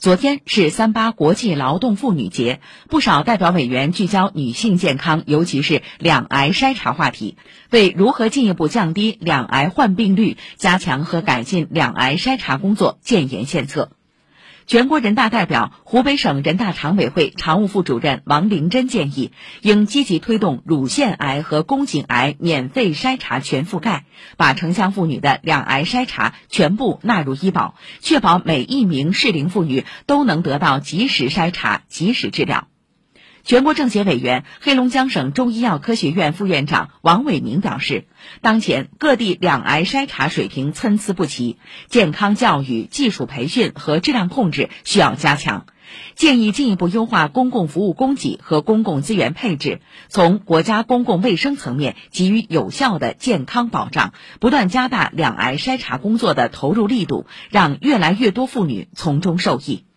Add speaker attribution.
Speaker 1: 昨天是三八国际劳动妇女节，不少代表委员聚焦女性健康，尤其是两癌筛查话题，为如何进一步降低两癌患病率、加强和改进两癌筛查工作建言献策。全国人大代表、湖北省人大常委会常务副主任王灵珍建议，应积极推动乳腺癌和宫颈癌免费筛查全覆盖，把城乡妇女的两癌筛查全部纳入医保，确保每一名适龄妇女都能得到及时筛查、及时治疗。全国政协委员、黑龙江省中医药科学院副院长王伟明表示，当前各地两癌筛查水平参差不齐，健康教育、技术培训和质量控制需要加强。建议进一步优化公共服务供给和公共资源配置，从国家公共卫生层面给予有效的健康保障，不断加大两癌筛查工作的投入力度，让越来越多妇女从中受益。